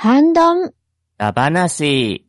半ドン。あばなし。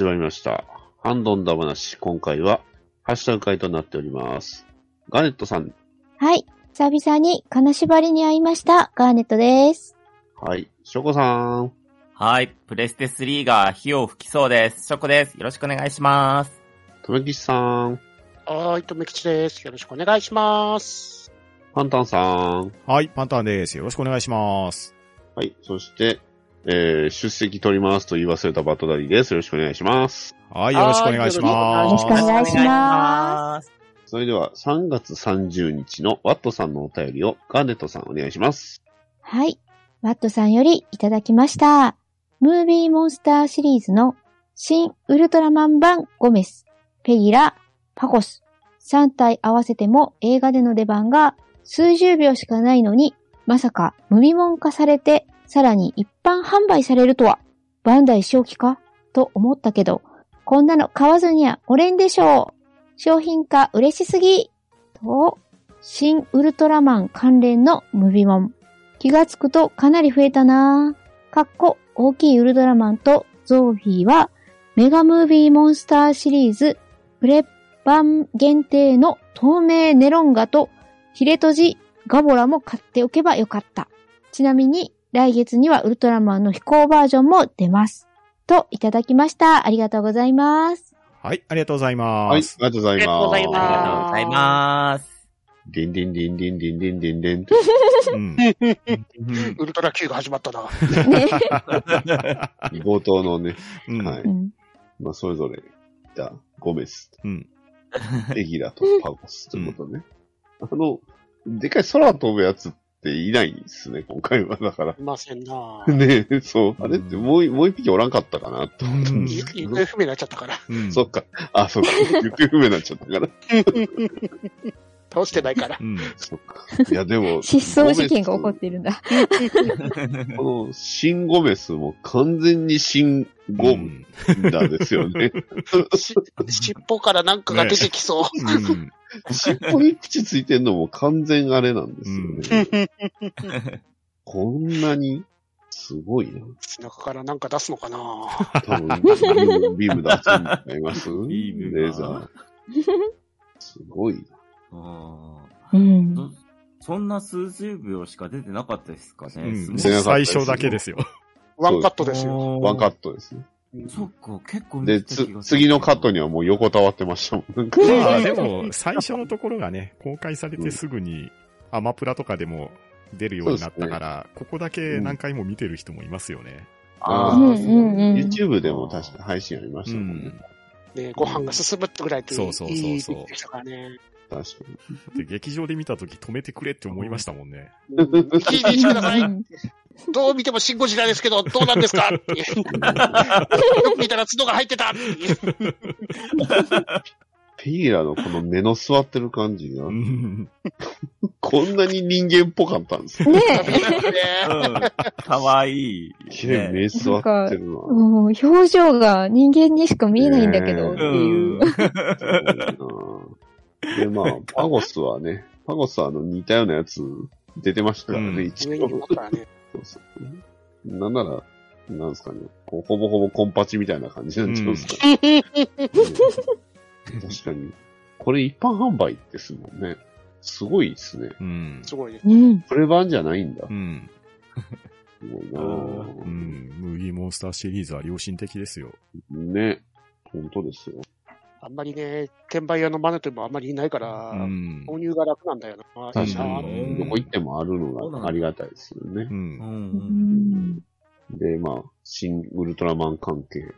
始まりました。ハンドンダ話。今回は、ハッシュタグ会となっております。ガネットさん。はい。久々に金縛りに会いました。ガーネットです。はい。ショコさん。はい。プレステ3が火を吹きそうです。ショコです。よろしくお願いします。とめきちさん。はーい、とめきちです。よろしくお願いします。パンタンさん。はい、パンタンです。よろしくお願いします。はい。そして、えー、出席取りますと言い忘れたバットダディです。よろしくお願いします。はい、よろしくお願いしよます。ろしくお願いします。それでは、3月30日のワットさんのお便りをガーネットさんお願いします。はい。ワットさんよりいただきました。ムービーモンスターシリーズの新ウルトラマン版ゴメス、ペギラ、パコス、3体合わせても映画での出番が数十秒しかないのに、まさか無味門化されて、さらに一般販売されるとは、バンダイ正気か？と思ったけど、こんなの買わずにはおれんでしょう。商品化嬉しすぎ。と、新ウルトラマン関連のムビモン。気がつくとかなり増えたなぁ。かっこ、大きいウルトラマンとゾーフィーは、メガムービーモンスターシリーズ、プレッバン限定の透明ネロンガと、ヒレトジ、ガボラも買っておけばよかった。ちなみに、来月にはウルトラマンの飛行バージョンも出ます。と、いただきました。ありがとうございます。はい、ありがとうございはい。あます。りがとうございます。ありがとうございますありがとうございます。ディンディンディンディンディンディンディンディン。うん。ウルトラ Q が始まったな。ね。冒頭のね、うん。はいうんまあ、それぞれ、いたゴメス、うん。エギラとパゴスということね。あの、でかい空飛ぶやつっていないんですね、今回は。だから。いませんな。ねえ、そう。あれってもうい、もう一匹おらんかったかなと思ったんですけど。行方不明になっちゃったから。うん。そっか。あ、そっか。行方不明になっちゃったから。倒してないから。うん。そっか。いや、でも、失踪事件が起こってるんだ。この、シンゴメスも完全にシンゴムダですよね。し尻尾からなんかが出てきそう。うん。尻尾に口ついてんのも完全あれなんですよね。こんなに、すごいな。背中からなんか出すのかな？多分、ビーム、ビーム出すんちゃいます ビームがレーザー。すごいな。あうん。ーそんな数十秒しか出てなかったですかね。うん。最初だけですよ。ワンカットですよ。ワンカットですね。そっか、結構見で、つ次のカットにはもう横たわってましたもん。まあでも、最初のところがね、公開されてすぐに、アマプラとかでも出るようになったから、ここだけ何回も見てる人もいますよね。あうんーうんうん YouTube でも確か配信ありましうたもんね。ん。ね、ご飯が進むってぐらいといそうそうそうそういい出来でしたからね。確か で、劇場で見たとき止めてくれって思いましたもんね。聞いてください。うんどう見てもシンゴジラですけど、どうなんですか？ってよく見たら角が入ってたっていうペギラのこの目の座ってる感じがう、ん。こんなに人間っぽかったんですよ。ねうん。かわいい。綺麗に目座ってるな。もう表情が人間にしか見えないんだけど、っていう。で、まあ、パゴスはね、パゴスはあの似たようなやつ出てましたからね、うん一応。そうそうなんなら、なんですかね、こうほぼほぼコンパチみたいな感じになっちゃうんですか、うん確かに。これ一般販売ですもんね。すごいですね。うん。すごいね。うん。プレ版じゃないんだ。うん。すごいなうぁん。ムービーモンスターシリーズは良心的ですよ。ね。本当ですよ。あんまりね、転売屋のマネともあんまりいないから、うん。購入が楽なんだよな。確かあに。うんどこ行ってもあるのがありがたいですよねう。。うん。で、まあ、新ウルトラマン関係。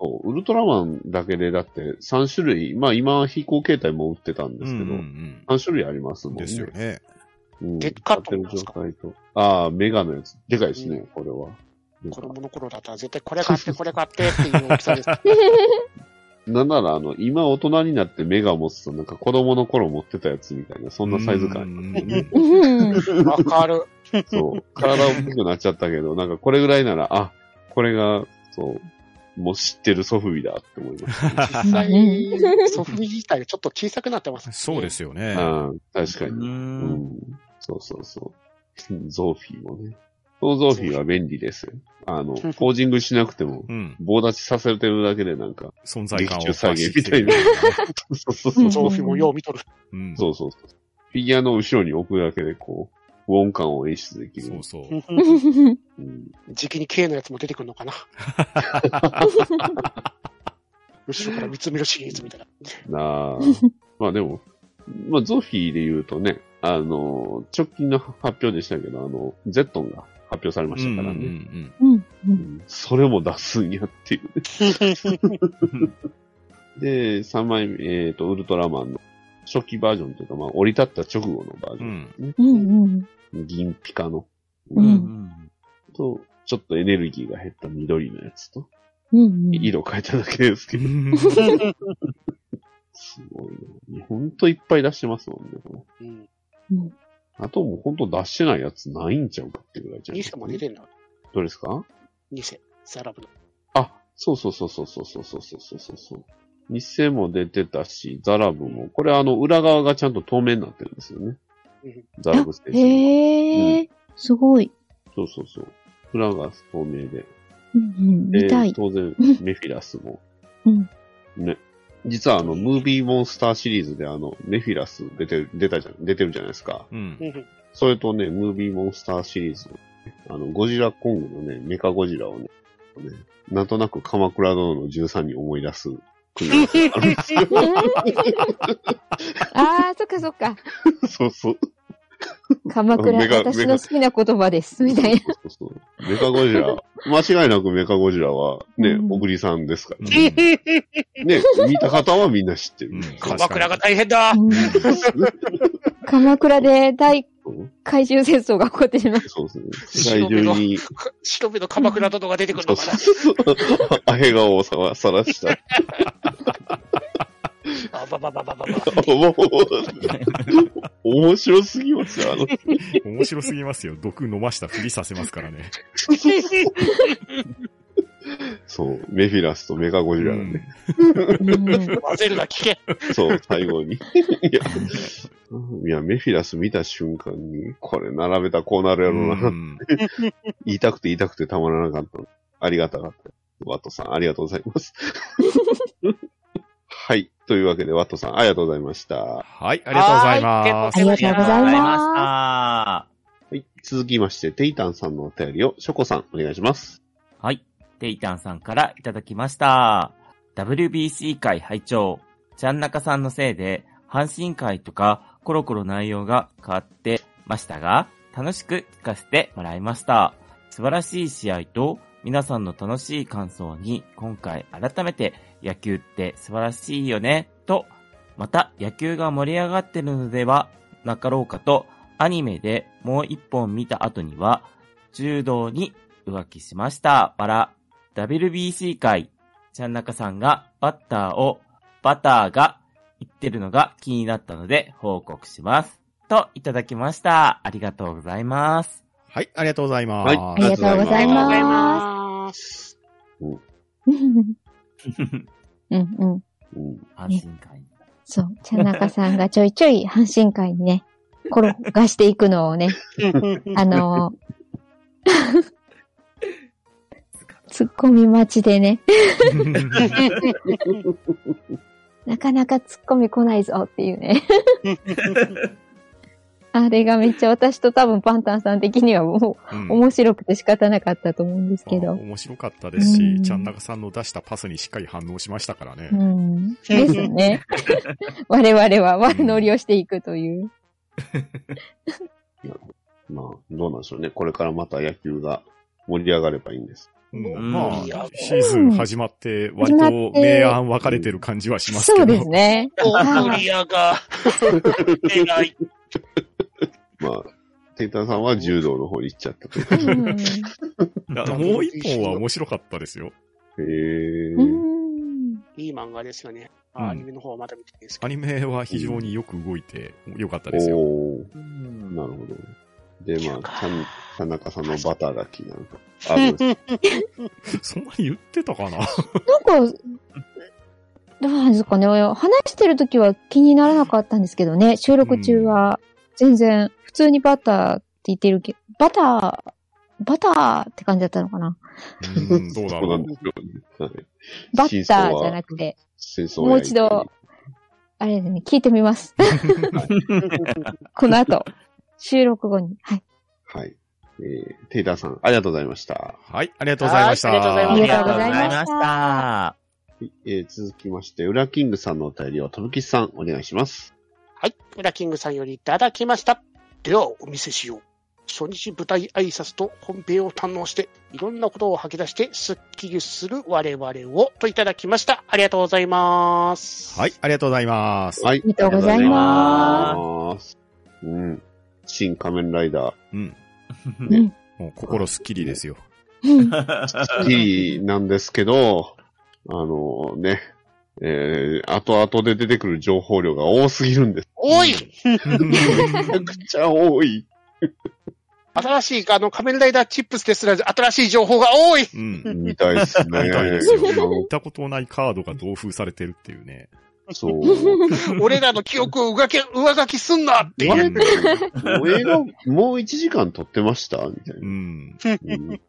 ウルトラマンだけでだって3種類、まあ今飛行形態も売ってたんですけど、うん3種類ありますもんね。ですよね。うん。でっか使ってる状態と。ああ、メガのやつ。でかいですね、これは。子供の頃だったら絶対これ買って、これ買ってっていう大きさです。なんなら、あの、今大人になって目が持つと、なんか子供の頃持ってたやつみたいな、そんなサイズ感。うんうんわかる。そう。体大きくなっちゃったけど、なんかこれぐらいなら、あ、これが、そう、もう知ってるソフビだって思いました、ね。実際、ソフビ自体がちょっと小さくなってます、ね。そうですよね。うん、確かう。に。うんん。そうそうそう。ゾーフィーもね。そうゾーフィーは便利ですよ。あの、ポージングしなくても、うん。棒立ちさせてるだけでなんか、存在感を劇中再現みたいな。そうそうそう。ゾーフィもよう見とる。うん。そうそうそう。フィギュアの後ろに置くだけで、こう、不穏感を演出できる。そうそう。うん、時期に K のやつも出てくるのかな。後ろから見つめるシリーズみたいな。なあ。まあでも、まあゾフィーで言うとね、あの、直近の発表でしたけど、あの、ゼットンが発表されましたからね。うんうんうんそれも出すんやっていうね。で、3枚目、えっ、と、ウルトラマンの初期バージョンというか、まあ、降り立った直後のバージうョン、ん。うんうん銀ピカの、ううんん。と、ちょっとエネルギーが減った緑のやつと、うんうん色変えただけですけど、うん すごいね。ほんといっぱい出してますもんね。うん。うんあともうほんと出してないやつないんちゃうかってぐらいじゃない？ニセも出てんだ。どれですか？ニセ、ザラブの。あ、そうそうそうそうそうそうそうそうそうそう。日清も出てたし、ザラブも、これあの裏側がちゃんと透明になってるんですよね。うんザラブステーション。へえ、すごい。そうそうそう。裏が透明で。うんうん、見たい。当然、メフィラスも。うんね。実はあの、ムービーモンスターシリーズであの、メフィラス出てる、出たじゃん、出てるじゃないですか。うんう。んそれとね、ムービーモンスターシリーズの、あの、ゴジラコングのね、メカゴジラをね、ねなんとなく鎌倉殿の13に思い出す組み合わせがあるんですよ。ああ、そっかそっか。そうそう。鎌倉、メガ私の好きな言葉です。みたいな。そうそうそう。メカゴジラ、間違いなくメカゴジラはね、うん小栗さんですからうんね。ね、見た方はみんな知ってる。うん鎌倉が大変だうん鎌倉で大そう怪獣戦争が起こってしまう。そうですね。世界中に、白目の鎌倉殿が出てくるそうのかそうそう。アヘ顔をさらした。なあばばばばばば。面白すぎますよ、あの。面白すぎますよ。毒飲ましたふりさせますからね。そう、メフィラスとメカゴジラがね、うん。混ぜるな、聞け。そう、最後に。いや、いや、メフィラス見た瞬間に、これ並べたらこうなるやろうな、うん。言いたくて言いたくてたまらなかった。ありがたかった。ワットさん、ありがとうございます。はい。というわけで、ワットさん、ありがとうございました。ははい、ありがとうございます。ありがとうございますありがとうござい。続きまして、テイタンさんのお便りを、ショコさん、お願いします。した。はい。テイタンさんからいただきました。WBC 会拝聴ちゃんなかさんのせいで、阪神会とか、コロコロ内容が変わってましたが、楽しく聞かせてもらいました。素晴らしい試合と、皆さんの楽しい感想に、今回改めて野球って素晴らしいよね、と、また野球が盛り上がってるのではなかろうかと、アニメでもう一本見た後には、柔道に浮気しました。バラ。WBC 会、ちゃんなかさんがバッターを、バターが言ってるのが気になったので報告します。と、いただきました。ありがとうございます。はい、ありがとうございます。はいありがとうございありがとうございまます。す。うん うん。うん。阪神会。そう。茶中さんがちょいちょい阪神会にね、転がしていくのをね、あのー、突っ込み待ちでね、なかなか突っ込み来ないぞっていうね。あれがめっちゃ私と多分パンタンさん的にはもううん面白くて仕方なかったと思うんですけあど。面白かったですし、うんちゃんなかさんの出したパスにしっかり反応しましたからねう。ん。ですね。我々は悪乗りをしていくという。まあ、どうなんでしょうね。これからまた野球が盛り上がればいいんです。うんまあいや、シーズン始まって、割と明暗分かれてる感じはしますけど。そうですね。大盛り上が、偉い。まあ、テイタさんは柔道の方に行っちゃったという。もう一本は面白かったですよ。へえう。ん。いい漫画ですよね。うんアニメの方はまだ見てないですけアど。ニメは非常によく動いて良かったですよ。おーうんなるほど。で、まあ、田中さんのバターが気なのか。あ、そうですそんなに言ってたかな？なんか、どうなんですかね。話してる時は気にならなかったんですけどね。収録中は全然普通にバターって言ってるけど、バター、バターって感じだったのかな？うん、どうだそうな。んですよ。バッターじゃなくて、もう一度、あれでね、聞いてみます。この後、収録後に。はい。はい。えー、テイターさん、ありがとうございました。はい、ありがとうございました。はいありがとうございましたえー続きまして、ウラキングさんのお便りを、とぶきさん、お願いします。はい。ウラキングさんよりいただきました。では、お見せしよう。初日舞台挨拶と本編を堪能して、いろんなことを吐き出して、スッキリする我々を、といただきました。ありがとうございます。はい、ありがとうございます。はい。ありがとうございます。うん。新仮面ライダー。うん。うん。もう心すっきりですよ。うん。いいなんですけど、あのね、えー、後々で出てくる情報量が多すぎるんです。おいめちゃくちゃ多い。新しい、あの、仮面ライダーチップスですら、新しい情報が多いうん。みたいですね。みたいですよ。うん見たことないカードが同封されてるっていうね。そう。俺らの記憶を上書き、上書きすんなっていう。あれもう映画、もう1時間撮ってました？みたいうな。ん。うん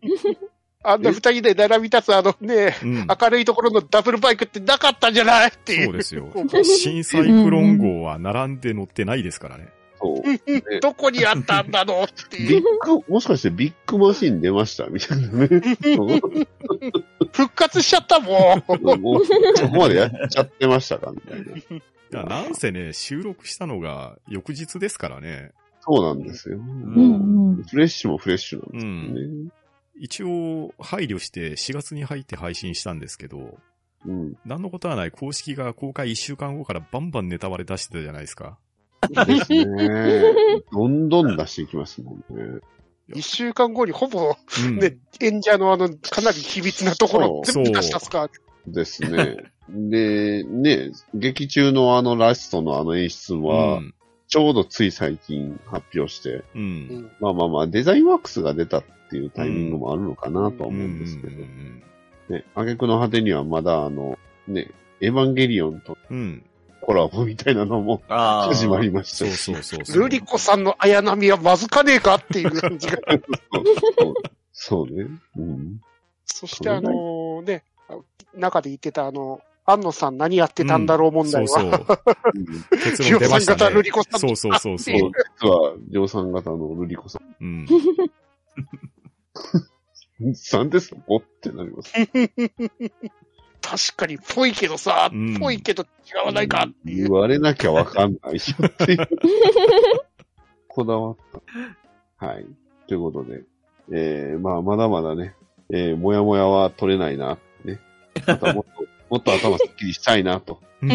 あんな二人で並び立つあのね、うん。明るいところのダブルバイクってなかったんじゃない？っていう。そうですよ。新サイクロン号は並んで乗ってないですからね。そう。ね どこにあったんだろう？ってビッいう。グ、もしかしてビッグマシン出ました？みたいなね。復活しちゃったもん。もう、そこまでやっちゃってましたかみたいな。いやなんせね、収録したのが翌日ですからね。そうなんですよ。うんうん。フレッシュもフレッシュなんですよね。一応、配慮して4月に入って配信したんですけど、うん。何のことはない公式が公開1週間後からバンバンネタバレ出してたじゃないですか。ですね。どんどん出していきますもんね。一週間後にほぼ、うん。ね、演者のあの、かなり秘密なところそう全部出したっすか。ですね。で、ね、劇中のあのラストのあの演出は、うんちょうどつい最近発表して、う。うんんまあまあまあ、デザインワークスが出たっていうタイミングもあるのかなとは思うんですけど、うんね、挙句の果てにはまだあの、ね、エヴァンゲリオンとうん。コラボみたいなのもあー始まりましたそうそうそうそう。ルリコさんの綾波はまずかねえかっていう感じが。そうそうね。うん。そしてあのね、中で言ってたあの、安野さん何やってたんだろう問題は、そうそう。うん結論出ました 量産型ルねリコさん。そうそうそうそう。そう、実は、量産型のルリコさうん。ん。さん。でそこってなります。確かにぽいけどさ、うん。ぽいけど違わないかっていう言。われなきゃわかん。ないよっていう。こだわった。はい。ということで、えー、まあ、まだまだね、えー、もやもやは取れないな、ね。またもっと、もっと頭すっきりしたいなと。はい。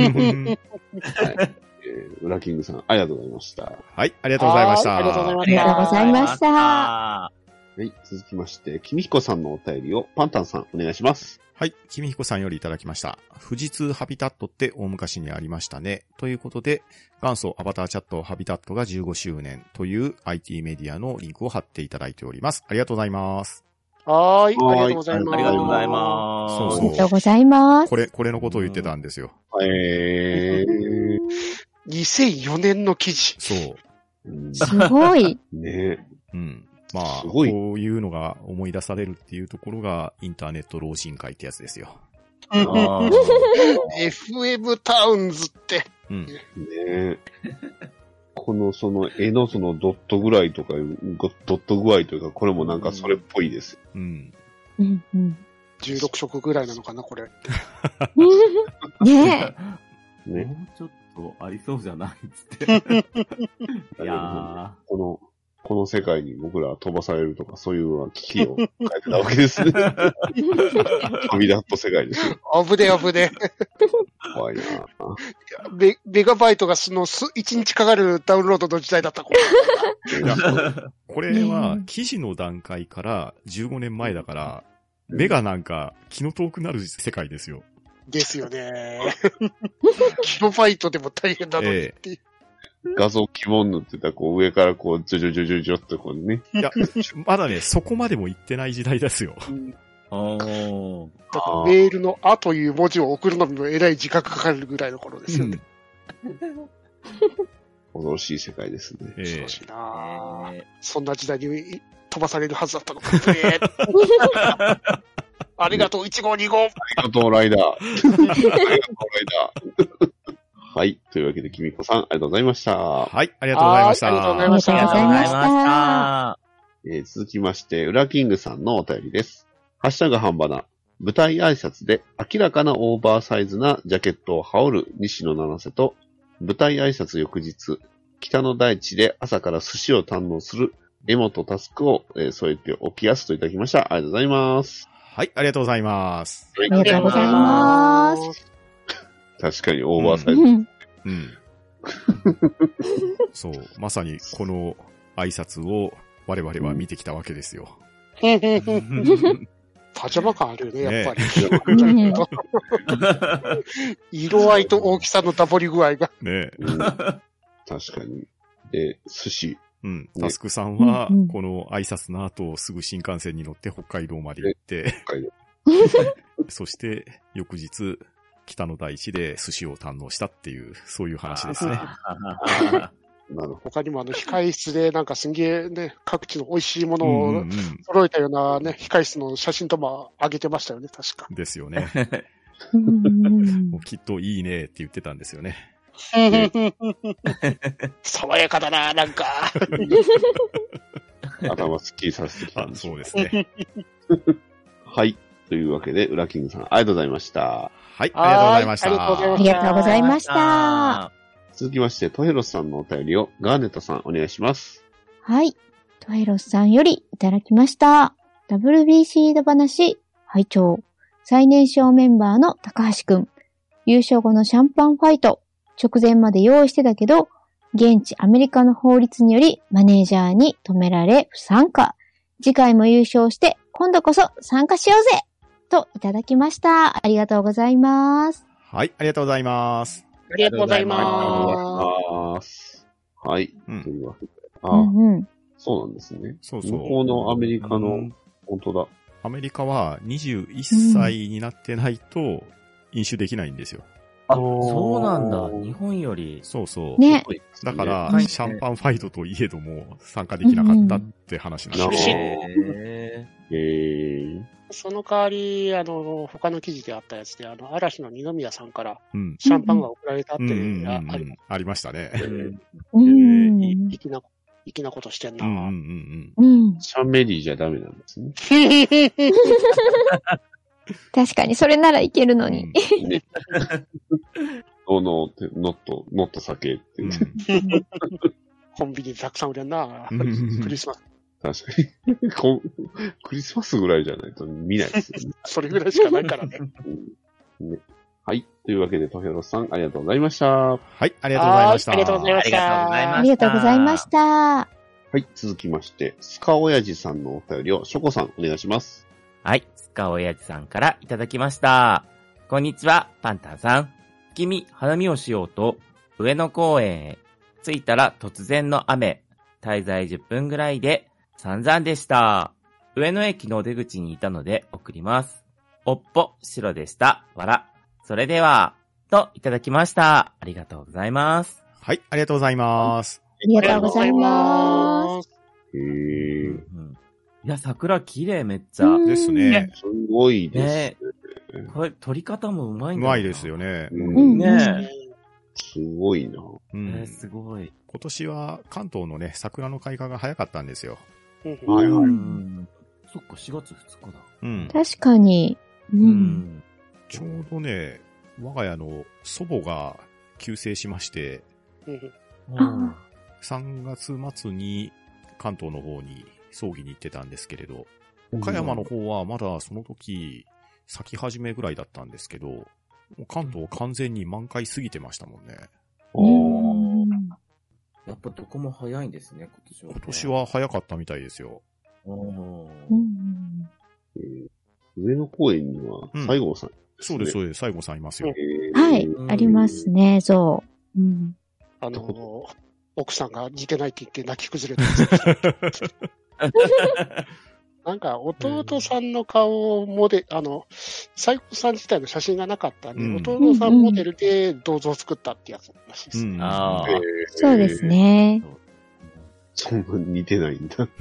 えー、ウラキングさん、ありがとうございました。はい、ありがとうございました。ありがとうございまありがとうございました。はい。続きまして、君彦さんのお便りをパンタンさん、お願いします。はい。君彦さんよりいただきました。富士通ハビタットって大昔にありましたね。ということで、元祖アバターチャットハビタットが15周年という IT メディアのリンクを貼っていただいております。ありがとうございます。はーい、あはいりがとうございます。ありがとうございます。そうありがとうございます。これ、これのことを言ってたんですよ。えー、2004年の記事。そう。うんすごい。ねうん。まあ、こういうのが思い出されるっていうところがインターネット老人会ってやつですよ。FM タウンズって。うん。ねこの、その、絵のそのドットぐらいとかいう、ごドット具合というか、これもなんかそれっぽいです。うん。うんうん。16色ぐらいなのかな、これ。ねえ。ね。もうちょっとありそうじゃないっつって。いやこの、この世界に僕らは飛ばされるとか、そういう危機を 変えてたわけですね。飛び立った世界ですよ。危ね危ね。怖いなメメガバイトがそのす1日かかるダウンロードの時代だった。これは記事の段階から15年前だから、目がなんか気の遠くなる世界ですよ。ですよね。キロバイトでも大変なのにっていう。画像希望塗ってたら、こう上からこう、ジョジョジョジョジョってこうね。いや、まだね、そこまでも行ってない時代ですよ。うんおー。だからメールのあという文字を送るのにもえらい時間かかるぐらいの頃ですよね。恐ろしい世界ですね。ええ恐ろしいなぁえそんな時代に飛ばされるはずだったのか。え ーありがとう、1号、2号。ありがとう、ライダー。ありがとう、ライダー。はい。というわけで、きみこさん、ありがとうございました。はい、ありがとうございました。はいありがとうございありがとうございました。えー続きまして、ウラキングさんのお便りです。ハッシュタグ半ばな。舞台挨拶で明らかなオーバーサイズなジャケットを羽織る西野七瀬と、舞台挨拶翌日、北の大地で朝から寿司を堪能する江本タスクを、えー添えておきやすといただきました。ありがとうございます。はい、ありがとうございます。ありがとうございます。確かにオーバーサイズ。うん。うん。そう、まさにこの挨拶を我々は見てきたわけですよ。ーパジャマ感あるよね、やっぱり。うん。色合いと大きさのダボり具合が。ねうん。確かに。で、寿司。うん。タスクさん。はこの挨拶の後、すぐ新幹線に乗って北海道まで行って、北海道そして翌日、北の大地で寿司を堪能したっていう、そういう話ですね。他にもあの、控室でなんかすんげえね、各地の美味しいものを。揃えたようなね、控室の写真とも上げてましたよね、確か。ですよね。うんもうきっといいねって言ってたんですよね。爽やかだな、なんか。ど。頭スッキリさせてきたそうですね。はい。というわけで、ウラキングさん、ありがとうございました。はい、ありがとうございました。はいありがとうございまありがとうございました。続きまして、トヘロスさんのお便りをガーネットさんお願いします。はい。トヘロスさんよりいただきました。WBC だ話、拝聴最年少メンバーの高橋くん。優勝後のシャンパンファイト。直前まで用意してたけど、現地アメリカの法律によりマネージャーに止められ不参加。次回も優勝して、今度こそ参加しようぜといただきました。ありがとうございます。はい、ありがとうございます。ありがとうございまます。はい。うんというわけで。ああ、うんうん。そうなんですね。そうそう。向こうのアメリカのうん、本当だ。アメリカは21歳になってないと飲酒できないんですよ。あ、そうなんだ。日本より。そうそう。ね。だから、うんシャンパンファイトといえども参加できなかったって話なんうんですよ。へえ。その代わり、あの、他の記事であったやつで、あの、嵐の二宮さんからうん。シャンパンが送られたってうんうんうんあありうん。ありましたね。ーうん。粋な、粋なことしてんな。うんうんうんうん。シャンメリーじゃダメなんですね。確かに、それならいけるうん。のに。ね。ノーノーって、ノット、ノット酒って。コンビニでたくさん売れんな。うんクリスマス。確かに。こんクリスマスぐらいじゃないと見ないですよね。それぐらいしかないからね。うんねはい。というわけで、トヘロスさん、ありがとうございました。ははい、ありがとうございました。はいありがとうございまありがとうございました。ありがとうございました。い。続きまして、スカオヤジさんのお便りを、ショコさん、お願いします。はい、スカオヤジさんからいただきました。こんにちは、パンタンさん。君、花見をしようと、上野公園へ。着いたら突然の雨。滞在10分ぐらいで散々でした。上野駅の出口にいたので送ります。おっぽ、白でした。わら。それでは、といただきました。ありがとうございます。はい、ありがとうございます。ありがとうございます。へうー。んいや、桜綺麗めっちゃ。うんですね。すごいですね。これ、撮り方もうまいんだうまいですよ。ね。うんうんねすごいな。うえ。えんー、すごい。今年は関東のね、桜の開花が早かったんですよ。はいはいうん。そっか、4月2日だ。うん。確かに。う。うんん。ちょうどね、我が家の祖母が急逝しまして、あ3月末に関東の方に葬儀に行ってたんですけれど、岡山の方はまだその時、咲き始めぐらいだったんですけど、関東完全に満開過ぎてましたもんね。うんやっぱどこも早いんですね、今年は、今年。は早かったみたいですよ。うん。うんえー上野公園にはうん、西郷さん、そうです、そうです。西郷さんいますよ。えーはいうん、ありますね、そう。うん。あの、奥さんが似てないって言って泣き崩れた なんか、弟さんの顔をモデル、あの、西郷さん自体の写真がなかったんで、うん弟さんモデルで銅像を作ったってやつらしいですね。うんああえーそうです。ね。そんなに似てないんだ。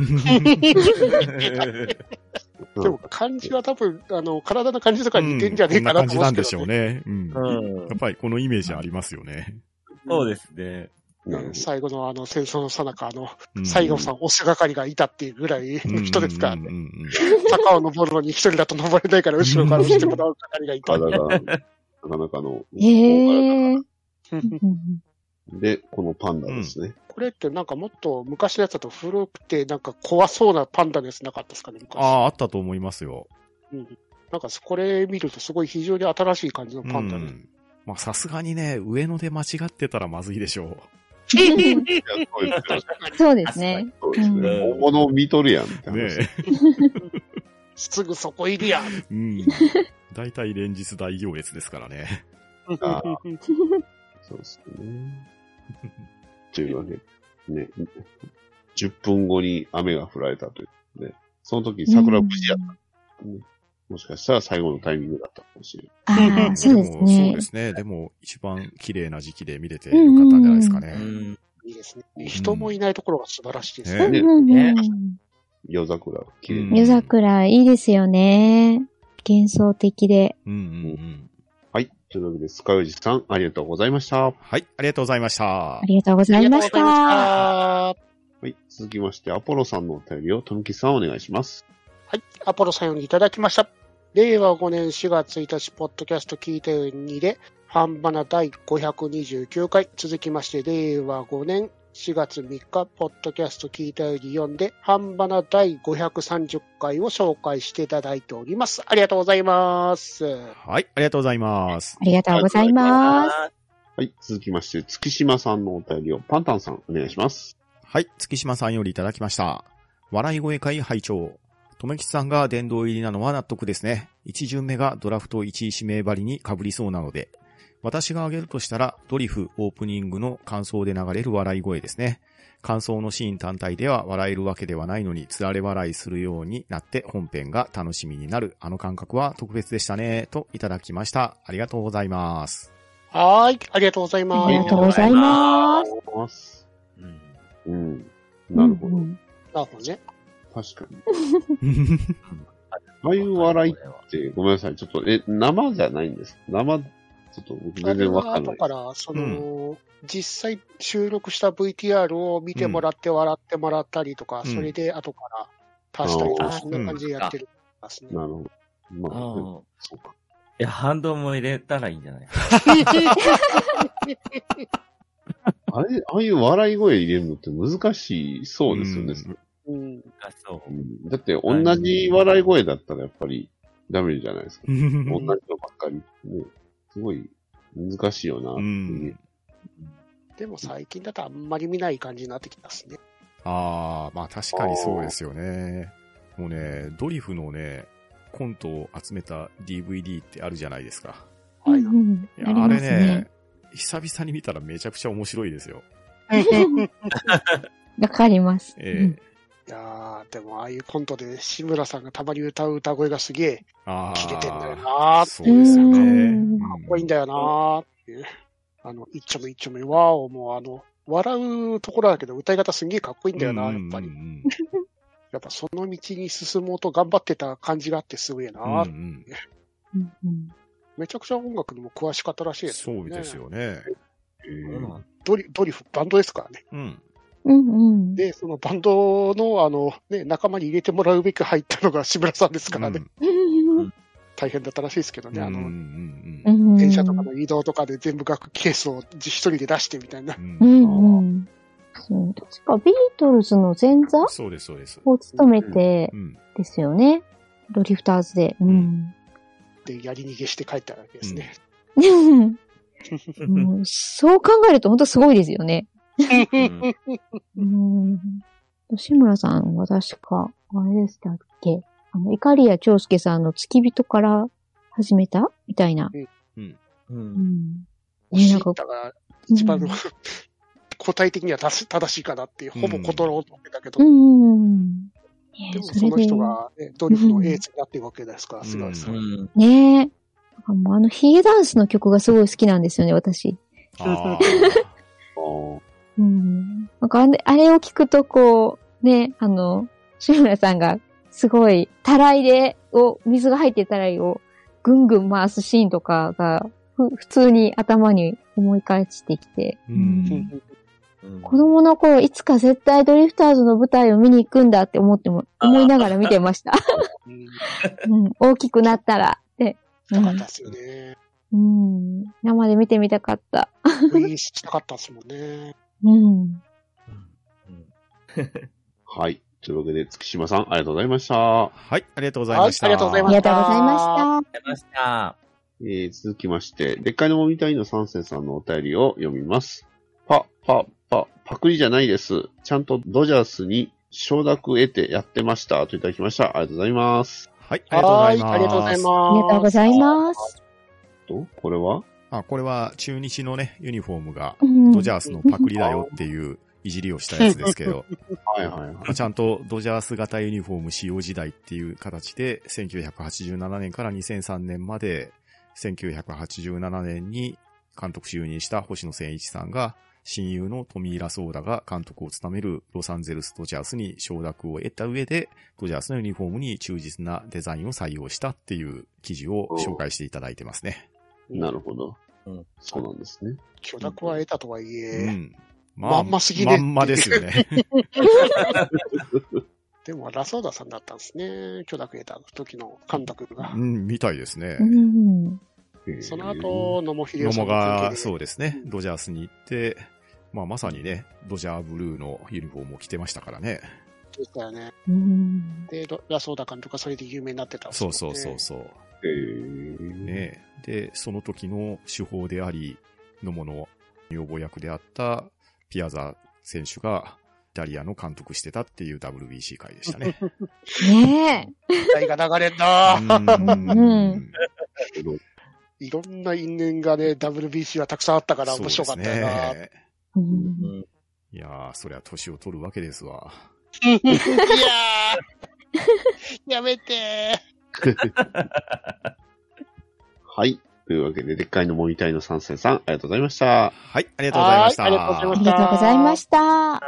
でも、漢字は多分、あの、体の感じとか似てんじゃねえこんなかなと感じ思うんなんですけど、でしょうね。うん。うんやっぱりこのイメージありますよね。そうですね。最後のあの戦争の最中、あの、うん西郷さん、押しがかりがいたっていうぐらいの人ですからね。坂を登るのに一人だと登れないから、後ろから押してもらう係がいた。なかなかの。へえ。で、このパンダですね。これってなんかもっと昔のやつだと古くてなんか怖そうなパンダのやつなかったですかね、昔。ああ、あったと思いますよ。うんなんかこれ見るとすごい非常に新しい感じのうパンダで。ん。まあさすがにね、上野で間違ってたらまずいでしょいやそうですよそうですね。そうですね。うん本物を見とるやんってう。話。ねすぐそこいるやん。うん。大体連日大行列ですからね。あそうですね。というわけで、ね、10分後に雨が降られたというね。その時桜無事やった、ね。もしかしたら最後のタイミングだったかもしれない。ああ、そうですもそうねで。すね。でも、一番綺麗な時期で見れてよかったんじゃないですかうね。ん。いいですね。人もいないところが素晴らしいですねね。夜桜、綺麗。夜桜いいですよね。幻想的で。うんうんうん。はい。というわけで、スカヨジさん、ありがとうございました。ははい、ありがとうございましたあ。りがとうございましありがとうございた。ました。い。続きまして、アポロさんのお便りを、とむきさんお願いします。はい。アポロさんよりいただきました。令和5年4月1日、ポッドキャスト聞いたようにで、半ばな第529回、続きまして、令和5年4月3日、ポッドキャスト聞いたように読んで、半ばな第530回を紹介していただいております。ありがとうございます。はい、ありがとうございます。ありがとうございます。はい。続きまして、月島さんのお便りを、パンタンさん、お願いします。はい、月島さんよりいただきました。笑い声会拝聴とめきちさんが殿堂入りなのは納得ですね。一巡目がドラフト1位指名張りに被りそうなので。私が挙げるとしたら、ドリフオープニングの感想で流れる笑い声ですね。感想のシーン単体では笑えるわけではないのに、つられ笑いするようになって本編が楽しみになる。あの感覚は特別でしたね。といただきました。ありがとうございます。はーい。ありがとうございます。ありがとうございます。ます。うんうん。なるほど。なるほどね。確かに。ああいう笑いって、ごめんなさい。ちょっと、え、生じゃないんです生、ちょっと僕全然わかんない後。から、その、実際収録した VTR を見てもらって笑ってもらったりとか、うんそれで後から足したりとか、そんな感じでやってるね。なるほど。まあ。そうか。いや、反動も入れたらいいんじゃない？あれ、ああいう笑い声入れるのって難しそうですよね。うんあ、そう。うんだって、同じ笑い声だったらやっぱりダメじゃないですか。同じのばっかり。ね、すごい難しいよなう。ん。でも最近だとあんまり見ない感じになってきますね。ああ、まあ確かにそうですよね。もうね、ドリフのね、コントを集めた DVD ってあるじゃないですか。はい。うんうんいや、あれありますねね。、久々に見たらめちゃくちゃ面白いですよ。わかります。ええいやー、でもああいうコントで志村さんがたまに歌う歌声がすげえああ。切れてんだよなーってそうですよね。うんかっこいいんだよなーっていう。あの、一丁目一丁目、わーおもうあの、笑うところだけど歌い方すんげえかっこいいんだよな、やっぱりやっぱその道に進もうと頑張ってた感じがあってすげえなー、うんうんうんうんうんめちゃくちゃ音楽にも詳しかったらしいですよね。そうですよね。ドリ、ドリフ、バンドですからね。うん。うんうん。で、そのバンドの、あの、ね、仲間に入れてもらうべく入ったのが 志村さんですからね。うん 大変だったらしいですけどね。あの、うんうんうんうん電車とかの移動とかで全部楽器ケースを一人で出してみたいなう。んううん。そう、確かビートルズの前座そうです、そうです。を務めてうん。ですよね。ドリフターズで。うん。で、やり逃げして帰ったわけですね。うんそう考えると本当すごいですよね。うん。吉村さん。は確か、あれでしたっけあの、イカリア長介さん。の付き人から始めたみたいな。うん。うん。うん。おしねなん。かが一番うん。答え的には正しいかなっていう、ほぼ断ろうと思ってたけど、うん。うん。でもそれでその人。が、ね、ドリフのエースになってるわけですから、すごいですね。ねえ。あのヒゲダンスの曲がすごい好きなん。ですよね、私。うん。なんかあれあれを聞くとこう、ね、あの、志村さんがすごい、たらいで、を、水が入ってるたらいをぐんぐん回すシーンとかが、ふ普通に頭に思い返してきて。ううんん子供の頃、いつか絶対ドリフターズの舞台を見に行くんだって思っても、思いながら見てました。う んうん、大きくなったら、って。うよかったんですよね。うん。生で見てみたかった。ウィーしたかったですもんね。うん。はい。というわけで、月島さん、ありがとうございました。はい、ありがとうございました。はいありがとうございましありがとうございました。ありました。えー続きまして、でっかいのもみたいの三世さんのお便りを読みます。パ、パ、パ、パクリじゃないです。ちゃんとドジャースに承諾得てやってました。といただきました。ありがとうございます。はい、ありがとうございます。はありがとうございます。ありがとうございます。と、これは？あ、これは中日のね、ユニフォームがうん。ドジャースのパクリだよっていういじりをしたやつですけど、はいはいはい。まあちゃんとドジャース型ユニフォーム使用時代っていう形で、1987年から2003年まで、1987年に監督就任した星野千一さんが、親友のトミー・ラソーダが監督を務めるロサンゼルスドジャースに承諾を得た上で、ドジャースのユニフォームに忠実なデザインを採用したっていう記事を紹介していただいてますね。なるほど。うんそうなんですね。許諾は得たとはいうえ、ん。まんますぎねまんまですよね。でもラソーダさんだったんですね。許諾得た時の監督がう。ん、みたいですねその後、野茂秀野茂夫さんの関係が、でそうですね、ドジャースに行って、まあまさにね、ドジャーブルーのユニフォームを着てましたからね。でしたよね。うん。で、ロラソーダ監督がそれで有名になってたんですそうそうそうそう。へー。ね。で、その時の手法であり、野茂の女房役であったピアザ選手が、イタリアの監督してたっていう WBC 会でしたね。ねえ。時代が流れんな。うん。いろんな因縁がね、WBC はたくさんあったから面白かったよな。そういやー、そりゃ年を取るわけですわ。いやー。やめて はい。というわけで、でっかいのもみたいの三世さん、ありがとうございました。はい、ありがとうございました。はいありがとうございました。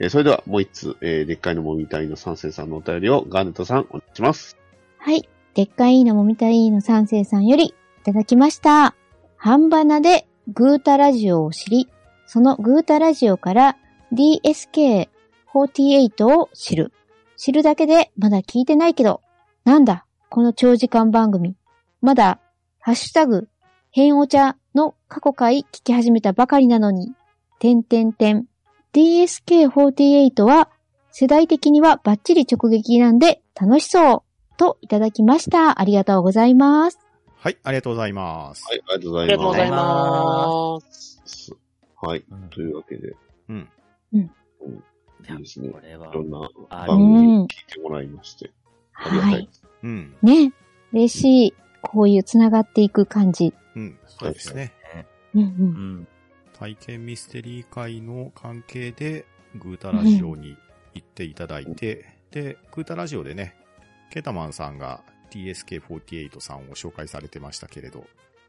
えーそれでは、もう一つ、えーでっかいのもみたいの三世さんのお便りを、ガーネットさん、お願いします。はい。でっかいのもみたいの三世さんよりいただきました。半ばなでグータラジオを知り、そのグータラジオから DSK48 を知る。知るだけでまだ聞いてないけど、なんだ、この長時間番組。まだ、ハッシュタグ、変お茶の過去回聞き始めたばかりなのに、てんてんてん。DSK48 は世代的にはバッチリ直撃なんで楽しそう。といただきました。ありがとうございます。はい、ありがとうございます。はい、ありがとうごあざいます。りがとうございます。はい。うんというわけで、うん。いいですね。これは、いろんなあう番組ん。聞いてもらいまして、ありがたはいい。。うん。ね。嬉しい。こういう繋がっていく感じ。うん。そうですね。うんう。うんん。体験ミステリー会の関係で、グータラジオに行っていただいて、で、グータラジオでね、ケタマンさんが DSK48 さんを紹介されてましたけれど、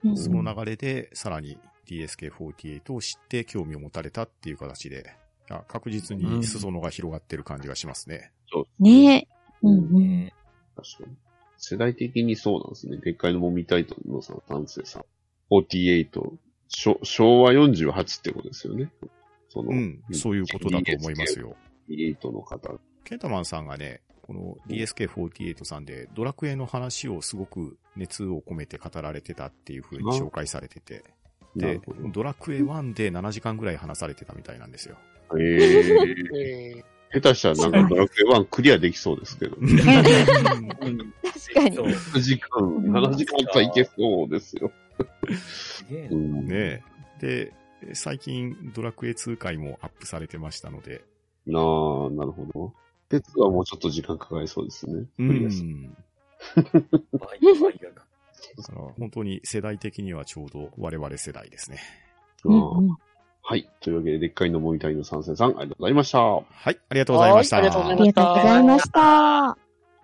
うんその流れでさらに DSK48 を知って興味を持たれたっていう形で、確実に裾野が広がってる感じがしますね。ねうんうん。ね確かに。世代的にそうなんですね。でっかいのもみたいとのさん、三世さん。48、昭昭和48ってことですよね。その、うん、そういうことだと思いますよ。48の方。ケンタマンさんがね、この DSK48 さんでドラクエの話をすごく熱を込めて語られてたっていう風に紹介されてて、で。ドラクエ1で7時間ぐらい話されてたみたいなんですよ。えー、え下手したらなんかドラクエ1クリアできそうですけど。う ん確かにそう。7時間、7時間といけそうですよ。すげえうん。ねえ。で、最近ドラクエ2回もアップされてましたので。なあ、なるほど。鉄はもうちょっと時間かかりそうですね。うん。本当に世代的にはちょうど我々世代ですね。うんはい。というわけで、でっかいのもみたいの参戦さん、ありがとうございました。はい、ありがとうございました。はいありがとうございまありがとうございました。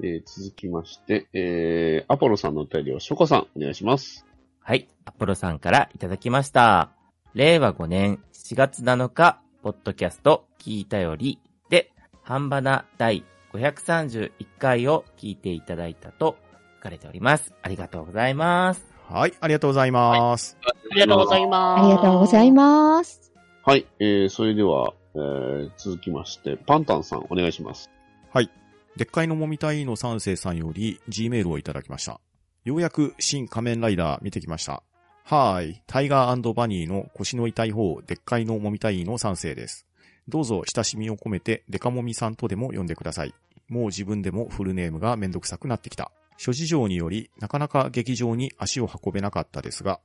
えー続きまして、えー、アポロさんのお便りをショコさん、お願いします。はい、アポロさんからいただきました。令和5年7月7日、ポッドキャスト聞いたよりで、半ばな第531回を聞いていただいたと書かれております。ありがとうございます。はい、ありがとうございます。ありがとうございます。ありがとうございます。はい。えー、それでは、えー、続きまして、パンタンさん、お願いします。はい。でっかいのもみたいの三世さんより G メールをいただきました。ようやく新仮面ライダー見てきました。はーい。タイガーバニーの腰の痛い方、でっかいのもみたいの三世です。どうぞ親しみを込めてデカモミさんとでも呼んでください。もう自分でもフルネームがめんどくさくなってきた。諸事情によりなかなか劇場に足を運べなかったですが、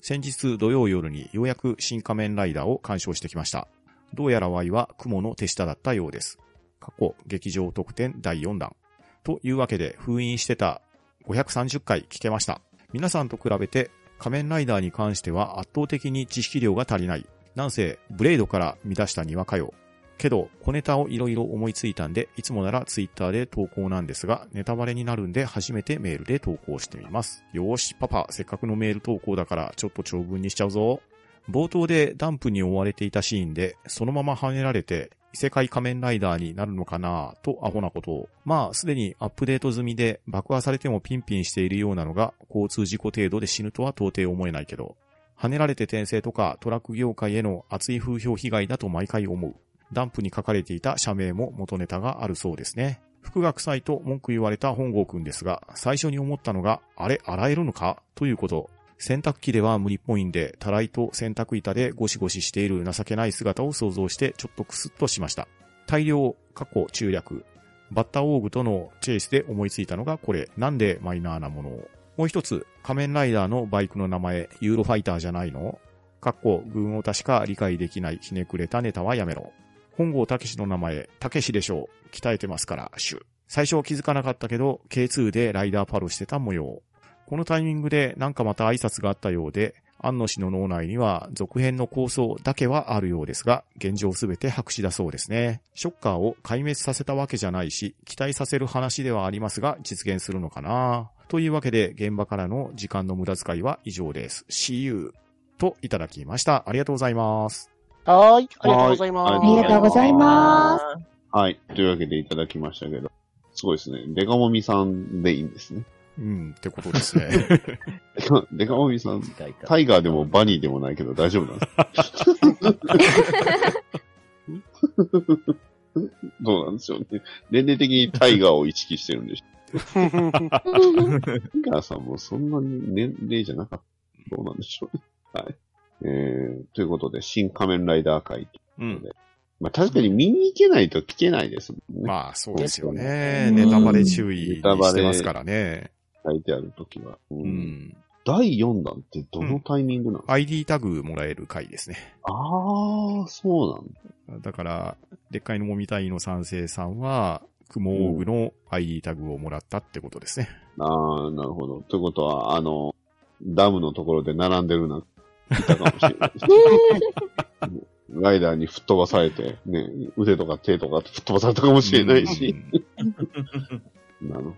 先日土曜夜にようやく新仮面ライダーを鑑賞してきました。どうやら Y は雲の手下だったようです。過去劇場特典第4弾。というわけで封印してた530回聞けました。皆さんと比べて仮面ライダーに関しては圧倒的に知識量が足りない。なんせブレードから乱したにわかよ。けど、小ネタをいろいろ思いついたんで、いつもならツイッターで投稿なんですが、ネタバレになるんで初めてメールで投稿してみます。よーし、パパ、せっかくのメール投稿だから、ちょっと長文にしちゃうぞ。冒頭でダンプに追われていたシーンで、そのまま跳ねられて、異世界仮面ライダーになるのかなとアホなことを。まあ、すでにアップデート済みで爆破されてもピンピンしているようなのが、交通事故程度で死ぬとは到底思えないけど、跳ねられて転生とかトラック業界への熱い風評被害だと毎回思う。ダンプに書かれていた社名も元ネタがあるそうですね。福学祭と文句言われた本郷くんですが、最初に思ったのが、あれ、洗えるのか？ということ。洗濯機では無理っぽいんで、たらいと洗濯板でゴシゴシしている情けない姿を想像してちょっとクスッとしました。大量、過去、中略。バッターオーグとのチェイスで思いついたのがこれ。なんでマイナーなものを？もう一つ、仮面ライダーのバイクの名前、ユーロファイターじゃないの？かっこ、軍を確か理解できないひねくれたネタはやめろ。本郷武の名前、武史でしょう。鍛えてますから、シュ。最初は気づかなかったけど、K2 でライダーパロしてた模様。このタイミングでなんかまた挨拶があったようで、安野氏の脳内には続編の構想だけはあるようですが、現状すべて白紙だそうですね。ショッカーを壊滅させたわけじゃないし、期待させる話ではありますが、実現するのかなというわけで、現場からの時間の無駄遣いは以上です。See you! といただきました。ありがとうございます。はーい。ありがとうございます。はいありがとうございます。はい。というわけでいただきましたけど、すごいですね。デカモミさんでいいんですね。うん、ってことですね。デ カデカモミさん、時代かタイガーでもバニーでもないけど大丈夫なんですか？どうなんでしょうね。年齢的にタイガーを意識してるんでしょう。タイガーさんもそんなに年齢じゃなかった。どうなんでしょうね。はい。えー、ということで、新仮面ライダー会。うん。まあ確かに見に行けないと聞けないですもんね。まあ、そうですようね。んネタバレ注意ネタバレしてますからね。書いてあるときは。ううんん。第4弾ってどのタイミングなの、ID タグもらえる回ですね。ああ、そうなんだ。だから、でっかいのもみたいの三世さんは、雲オーグの ID タグをもらったってことですね。ああ、なるほど。ということは、あの、ダムのところで並んでるな、いたかもしれないです。ライダーに吹っ飛ばされて、ね、腕とか手とか吹っ飛ばされたかもしれないし。なるほ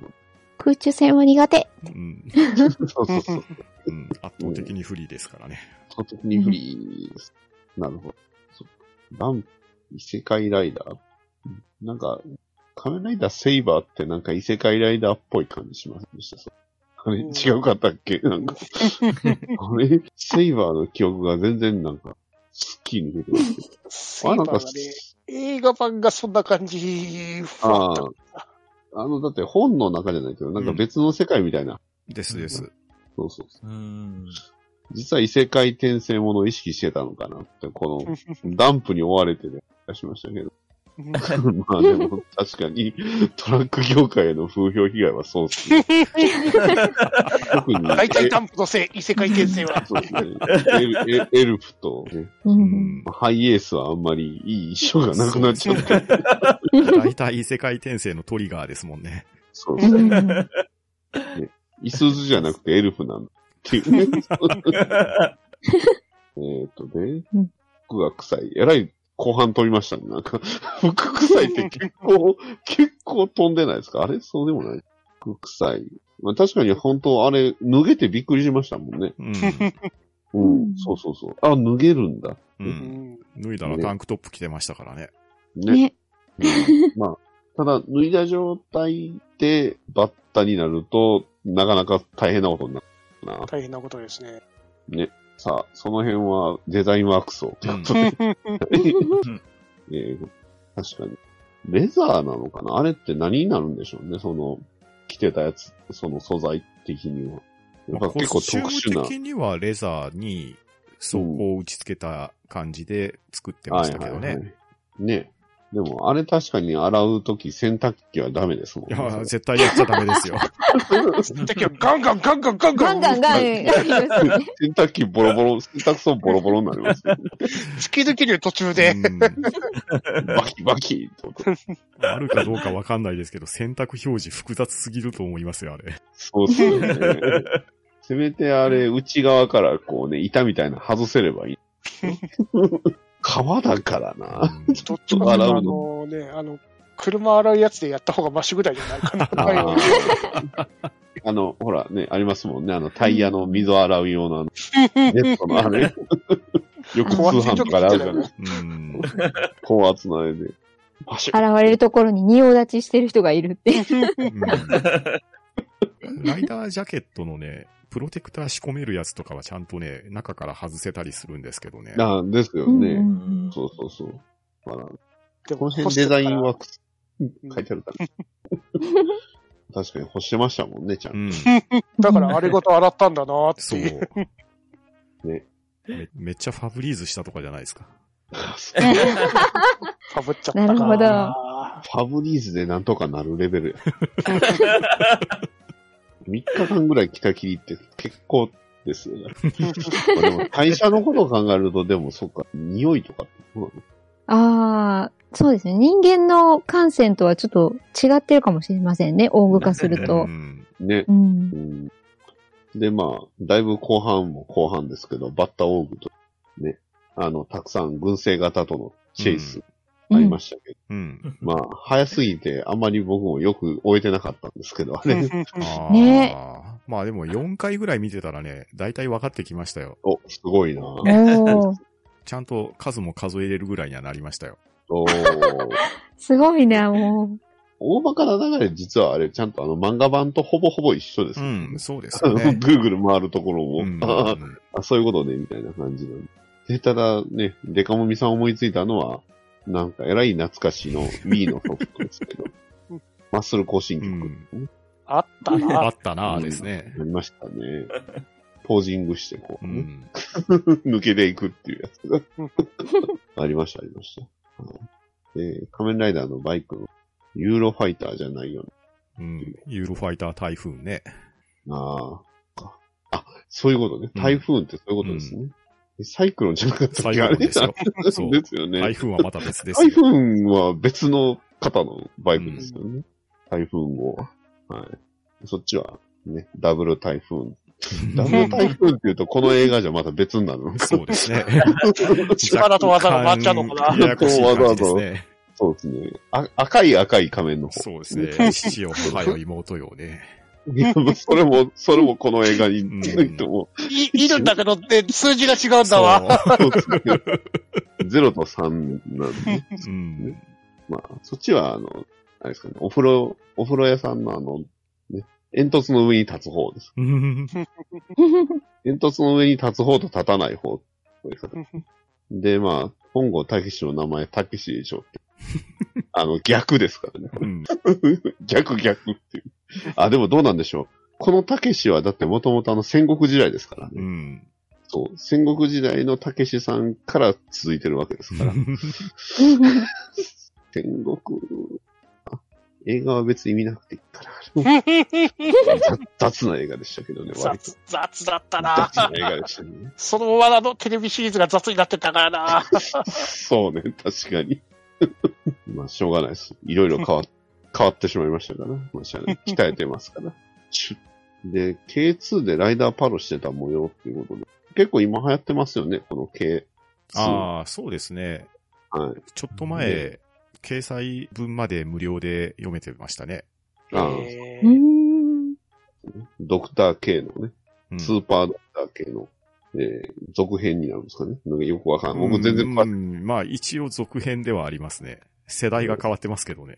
空中戦は苦手。うん。ど。そうそうそう。うん。圧倒的に不利ですからね。圧倒的にフリーです。なるほど。そダン異世界ライダー？うんなんか、仮面ライダーセイバーってなんか異世界ライダーっぽい感じしませんでした？あれ、違うかったっけ？なんか、あれ、セイバーの記憶が全然なんか、スッキリ抜けてますけど。セイバーがね、映画版がそんな感じ、ふわっとあの、だって本の中じゃないけど、なんか別の世界みたいな。ですです。そうそうそう。うん。実は異世界転生ものを意識してたのかなって、この、ダンプに追われてね、出しましたけど。まあでも、確かに、トラック業界への風評被害はそうっすね。特に、大体担保のせい、異世界転生は。そうですね。エルエルエルフと、ね。ハイエースはあんまりいい印象がなくなっちゃって。大体異世界転生のトリガーですもんね。そうそうう。んイスズじゃなくてエルフなんだっていう ね。えっとねうん、服が臭い。えらい後半飛びましたね。なんか、服臭いって結構、結構飛んでないですか？あれ？そうでもない服臭い。まあ確かに本当あれ、脱げてびっくりしましたもんね。うん。うん、うんそうそうそう。あ、脱げるんだ。う。うんん脱いだらタンクトップ着てましたからね。ね。ね。うん まあ、ただ、脱いだ状態でバッタになると、なかなか大変なことになるな。大変なことですね。ね。さあ、その辺はデザインワークスを。うん えー確かに。レザーなのかな？あれって何になるんでしょうね？その、着てたやつ、その素材的には。やっぱコ結構特殊な。的にはレザーに底を打ち付けた感じで作ってましたけどね。はいはいはい。ね。でも、あれ確かに洗うとき洗濯機はダメですもんいね。や、絶対やっちゃダメですよ。時はガンガンガンガンガンガンガンガンガン。洗濯機ボロボロ、洗濯槽ボロボロになりますよ。突き抜ける途中で、うんバキバキと。あるかどうかわかんないですけど、選択表示複雑すぎると思いますよ、あれ。そうっすよね。せめてあれ、内側からこうね、板みたいなの外せればいい。皮だからな。うんどっちかというとあのね、あの、車洗うやつでやった方がマシぐらいじゃないかな。あの、ほらね、ありますもんね。あの、タイヤの溝洗う用のあの、ネットのあれ。よく通販とかであるじゃないうん。高圧のあれで。現れるところに仁王立ちしてる人がいるって。うんライダージャケットのね、プロテクター仕込めるやつとかはちゃんとね、中から外せたりするんですけどね。あですようんね。うんそうそうそう。まあ、でこの辺デザインワーは。書いてあるから。確かに干してましたもんね、ちゃんと。うん。だからあれごと洗ったんだなってそう。ね。めめっちゃファブリーズしたとかじゃないですか。かぶっちゃったかなるほどファブリーズでなんとかなるレベルや。3日間ぐらい着たきりって結構ですよね。まあでも会社のことを考えると、でもそっか、匂いとかってどうなのああ、そうですね。人間の感染とはちょっと違ってるかもしれませんね。オーグ化するうと。ん。ねう。んう。んで、まあ、だいぶ後半も後半ですけど、バッタオーグと、ね、あの、たくさん軍勢型とのチェイスありましたけど、うん。まあ、早すぎてあんまり僕もよく終えてなかったんですけど、あれ、ね。まあでも4回ぐらい見てたらね、大体分かってきましたよ。お、すごいな。ちゃんと数も数えれるぐらいにはなりましたよ。おー。すごいな、もう。大まかな流れ、実はあれ、ちゃんとあの漫画版とほぼほぼ一緒ですね、ん、そうですあのよね。Google 回るところも、うんああ、そういうことね、みたいな感じなんで。で、ただね、デカモミさん思いついたのは、なんか、えらい懐かしの Wii のソフトですけど、マッスル更新曲、うんあったあな。ったなぁですね。ありましたね。ポージングして、こう、ねうん。抜けていくっていうやつがありました、ありました。はいで、仮面ライダーのバイクのユーロファイターじゃないようん。ユーロファイター台風ね。な。ああ。あ、そういうことね。台風ってそういうことですね。サイクロンじゃなかったサイっけクロンですよあれ？そうですよね。台風はまた別です台よ。風は別の方のバイクですよね。台風号は。はい。そっちは、ね、ダブル台風。ダブル台風って言うと、この映画じゃまた別になるの？か。そうですね。力と技が回っちゃうのかな。ややこしい感じですね。そうですね。あ赤い赤い仮面の方。そうですね。父よ、母よ、妹よね。いやそれも、それもこの映画にうんついても、い、いるんだけどって数字が違うんだわ。そうですね。0と3なんでね。そう。うん。まあ、そっちは、あの、あれですかね、お風呂、お風呂屋さんのあの、ね、煙突の上に立つ方です。うん煙突の上に立つ方と立たない方。で、まあ、本郷たけしの名前、たけしでしょって。あの、逆ですからね。うん。逆逆っていう。あ、でもどうなんでしょう。このたけしはだってもともとあの戦国時代ですからね。うん。そう。戦国時代のたけしさんから続いてるわけですから。戦国、あ映画は別に見なくていいかな。雑雑な映画でしたけどね、割と。雑、雑だったな雑な映画でしたね。そのままあのテレビシリーズが雑になってたからなそうね、確かに。まあ、しょうがないです。いろいろ変わ、変わってしまいましたから。まあ、鍛えてますから。で、K2 でライダーパロしてた模様っていうことで。結構今流行ってますよね、この K2。ああ、そうですね。はい。ちょっと前、掲載分まで無料で読めてましたね。ああ。ドクター K のね、うんスーパードクター K の、えー続編になるんですかね。なんかよくわかんない。僕全然パう、んまあ一応続編ではありますね。世代が変わってますけどね。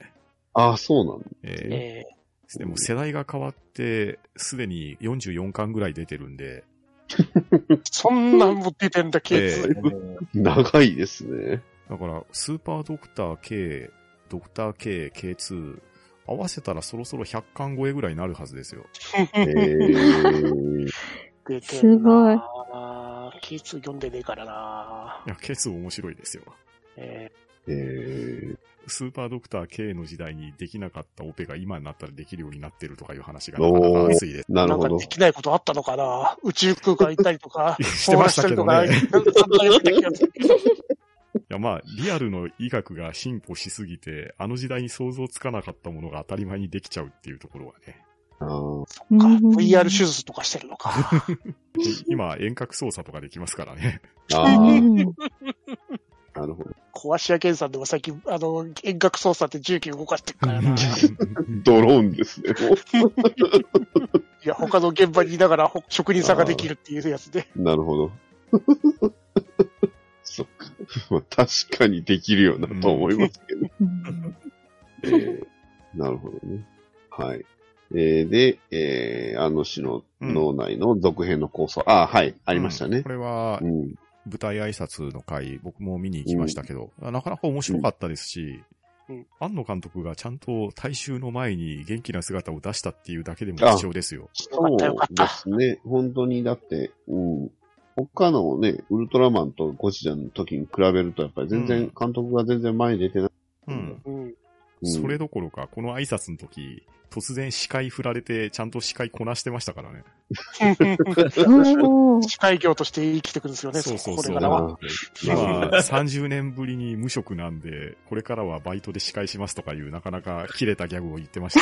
ああ、そうなんだ。ええー。でも世代が変わって、すでに44巻ぐらい出てるんで、ー そんなんも出てんだ、え K2。長いですね。だから、スーパードクター K、ドクター K、K2、合わせたらそろそろ100巻超えぐらいになるはずですよ。えー、すんごい。な K2 読んでねえからないや、K2 面白いですよ。ええー、スーパードクター K の時代にできなかったオペが今になったらできるようになってるとかいう話がなかなか熱いです。ーなんかなるほどで。きないことあったのかな？宇宙空間行ったりとかしてましたけどねいや、まあ、リアルの医学が進歩しすぎて、あの時代に想像つかなかったものが当たり前にできちゃうっていうところはね。あーかうん VR 手術とかしてるのか。今、遠隔操作とかできますからね。あうー、ん なるほど。壊し屋健さんでも最近、あの、遠隔操作って重機動かしてるからな。い ドローンですね。もや、他の現場にいながらほ職人さんができるっていうやつで。うなるほど。そっか。まあ確かにできるよなと思いますけど。うんえーなるほどね。はい。えーで、えー、あの氏の脳内の続編の構想。あはい。ありましたねこ。れはう、ん。舞台挨拶の回、僕も見に行きましたけど、なかなか面白かったですし、うん庵野監督がちゃんと大衆の前に元気な姿を出したっていうだけでも貴重ですよ。そうでた。すね。本当に、だって、うん。他のね、ウルトラマンとゴジラの時に比べると、やっぱり全然、うん監督が全然前に出てない。うん。うん。うんそれどころか、この挨拶の時、突然司会振られて、ちゃんと司会こなしてましたからね。おー機械業として生きてくるんですよね、そうそうそうこれからは。あ今、ー30年ぶりに無職なんで、これからはバイトで司会しますとかいう、なかなか切れたギャグを言ってました。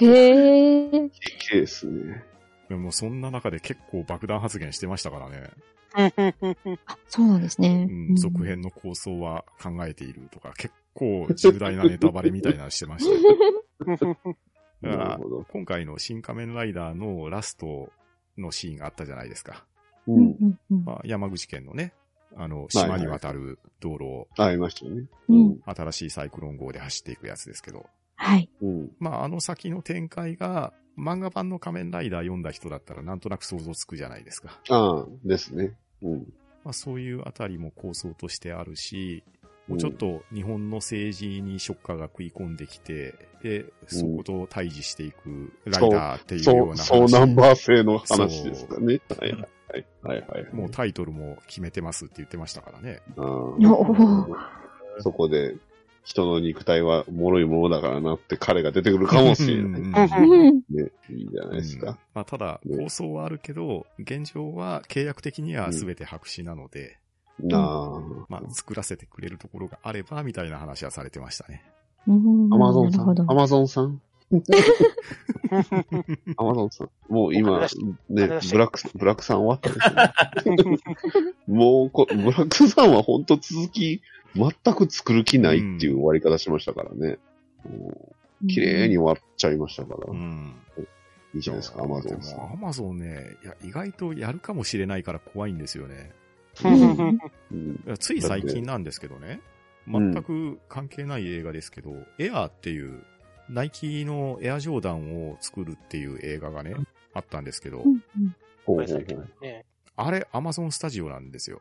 へー。ケースね。でもそんな中で結構爆弾発言してましたからね。あ、そうなんですね。うん、続編の構想は考えているとか、結構重大なネタバレみたいなのしてましたよ。だから。今回の新仮面ライダーのラストのシーンがあったじゃないですか。う。うんんうんうんまあ、山口県のね、あの、はい島に渡る道路をありましたね。うん新しいサイクロン号で走っていくやつですけど、はい。うん。まあ、あの先の展開が、漫画版の仮面ライダー読んだ人だったらなんとなく想像つくじゃないですか。ああ、ですね。うん。まあ、そういうあたりも構想としてあるし、もうちょっと日本の政治にショッカーが食い込んできて、で、そこと対峙していくライダーっていうようそう、な話。そうナンバー制の話ですかね。はいはいはい。はいはい。もうタイトルも決めてますって言ってましたからね。あそこで、人の肉体は脆いものだからなって彼が出てくるかもしれない。うんね、うんいいじゃないですうんか。まあ、ただ、ね構想はあるけど、現状は契約的には全て白紙なので、なあ。まあ、作らせてくれるところがあれば、みたいな話はされてましたね。うんアマゾンさん？アマゾンさん？アマゾンさん。もう今、ね、ブラック、ブラックさん終わったですね。もうこ、ブラックさんは本当続き、全く作る気ないっていう終わり方しましたからね。もう綺麗に終わっちゃいましたから。うん。いいじゃないですか、アマゾンでさん。もアマゾンね、いや、意外とやるかもしれないから怖いんですよね。うん。つい最近なんですけどね、うん。全く関係ない映画ですけど、エアーっていう、ナイキのエアジョーダンを作るっていう映画がね、あったんですけど、あれ、アマゾンスタジオなんですよ。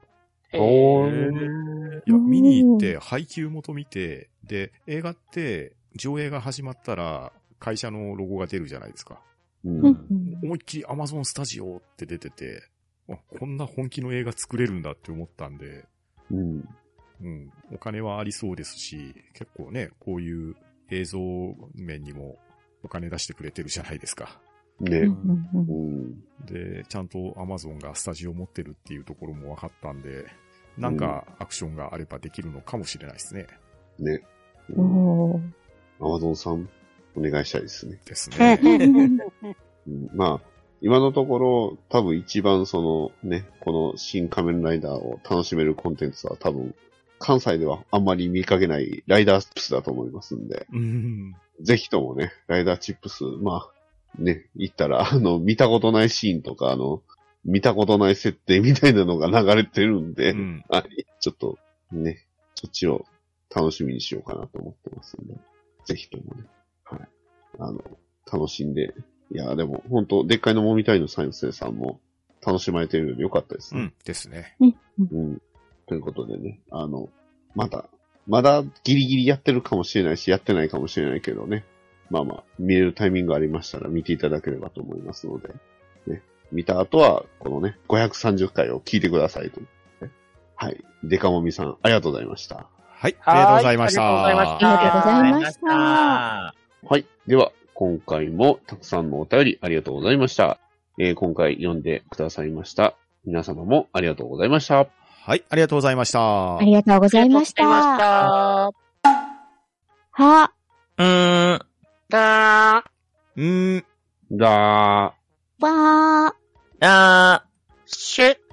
おえー。ーいや、見に行って、配給元見て、で、映画って、上映が始まったら、会社のロゴが出るじゃないですか。うん。うんうん。思いっきりアマゾンスタジオって出てて、あこんな本気の映画作れるんだって思ったんで、うん。うん、お金はありそうですし、結構ね、こういう映像面にもお金出してくれてるじゃないですか。ね。うんうんううんん。で、ちゃんと Amazon がスタジオ持ってるっていうところも分かったんで、なんかアクションがあればできるのかもしれないですね。ね。おーアマゾンさん、お願いしたいですね。ですね。うんまあ、今のところ、多分一番そのね、この新仮面ライダーを楽しめるコンテンツは多分、関西ではあんまり見かけないライダーチップスだと思いますんで、うん。ぜひともね、ライダーチップス、まあ、ね、行ったら、あの、見たことないシーンとか、あの、見たことない設定みたいなのが流れてるんで、うん。はい、ちょっと、ね、そっちを楽しみにしようかなと思ってますんで、ぜひともね、はい、あの、楽しんで、いや、でも、本当でっかいのもみたいの先生さんも楽しまれてるのでよかったですね。うん。ですね。うん。ということでね、あの、まだ、まだギリギリやってるかもしれないし、やってないかもしれないけどね。まあまあ、見れるタイミングがありましたら見ていただければと思いますので、ね。見た後は、このね、530回を聞いてくださいと、ね。はい。デカモミさん、ありがとうございました。はい。ありがとうございましはいありがとうございましたた。ありがとうございましたはい。では、今回もたくさんのお便りありがとうございました。えー今回読んでくださいました。皆様もありがとうございました。はい。ありがとうございましたあ。りがとうございましありがとうございた。まは、うーん。した。うーん。だー。わー。あー。